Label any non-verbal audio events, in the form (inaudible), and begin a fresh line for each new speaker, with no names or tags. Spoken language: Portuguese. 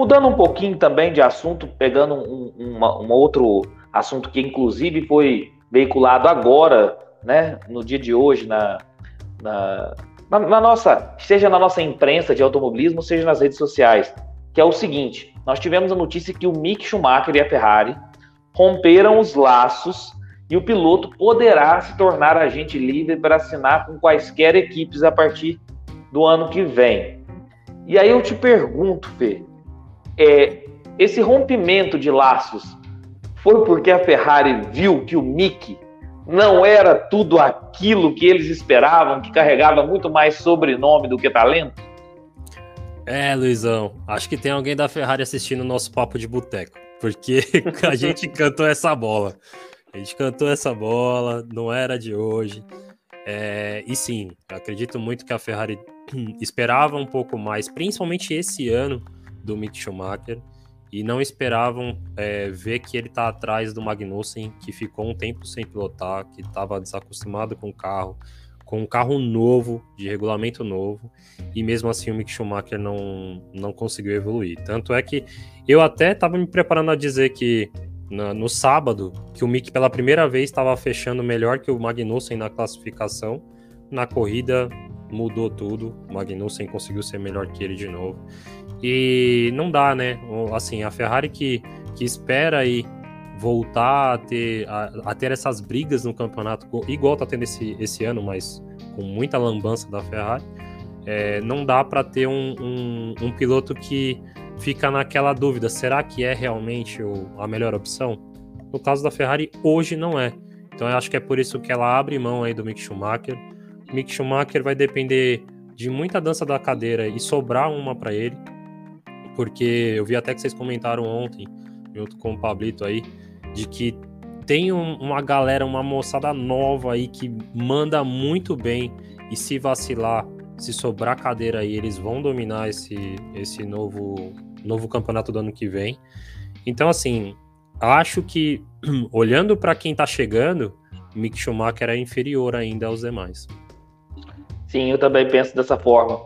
Mudando um pouquinho também de assunto, pegando um, um outro assunto que inclusive foi veiculado agora, né, no dia de hoje, na, na, na, na nossa, seja na nossa imprensa de automobilismo, seja nas redes sociais, que é o seguinte: nós tivemos a notícia que o Mick Schumacher e a Ferrari romperam os laços e o piloto poderá se tornar agente livre para assinar com quaisquer equipes a partir do ano que vem. E aí eu te pergunto, Fê, é, esse rompimento de laços foi porque a Ferrari viu que o Mick não era tudo aquilo que eles esperavam, que carregava muito mais sobrenome do que talento?
É, Luizão, acho que tem alguém da Ferrari assistindo o nosso papo de boteco, porque (laughs) a gente cantou essa bola. A gente cantou essa bola, não era de hoje. É, e sim, acredito muito que a Ferrari (clears throat) esperava um pouco mais, principalmente esse ano do Mick Schumacher, e não esperavam é, ver que ele está atrás do Magnussen, que ficou um tempo sem pilotar, que estava desacostumado com o carro, com um carro novo, de regulamento novo, e mesmo assim o Mick Schumacher não, não conseguiu evoluir. Tanto é que eu até estava me preparando a dizer que na, no sábado, que o Mick pela primeira vez estava fechando melhor que o Magnussen na classificação. Na corrida mudou tudo, o Magnussen conseguiu ser melhor que ele de novo. E não dá, né? Assim, a Ferrari que, que espera aí voltar a ter, a, a, ter essas brigas no campeonato, igual tá tendo esse, esse ano, mas com muita lambança da Ferrari, é, não dá para ter um, um, um piloto que fica naquela dúvida: será que é realmente o, a melhor opção? No caso da Ferrari, hoje não é. Então eu acho que é por isso que ela abre mão aí do Mick Schumacher. Mick Schumacher vai depender de muita dança da cadeira e sobrar uma para ele, porque eu vi até que vocês comentaram ontem, junto com o Pablito aí, de que tem um, uma galera, uma moçada nova aí que manda muito bem e se vacilar, se sobrar cadeira aí, eles vão dominar esse, esse novo novo campeonato do ano que vem. Então, assim, acho que, (clears throat) olhando para quem está chegando, Mick Schumacher é inferior ainda aos demais.
Sim, eu também penso dessa forma.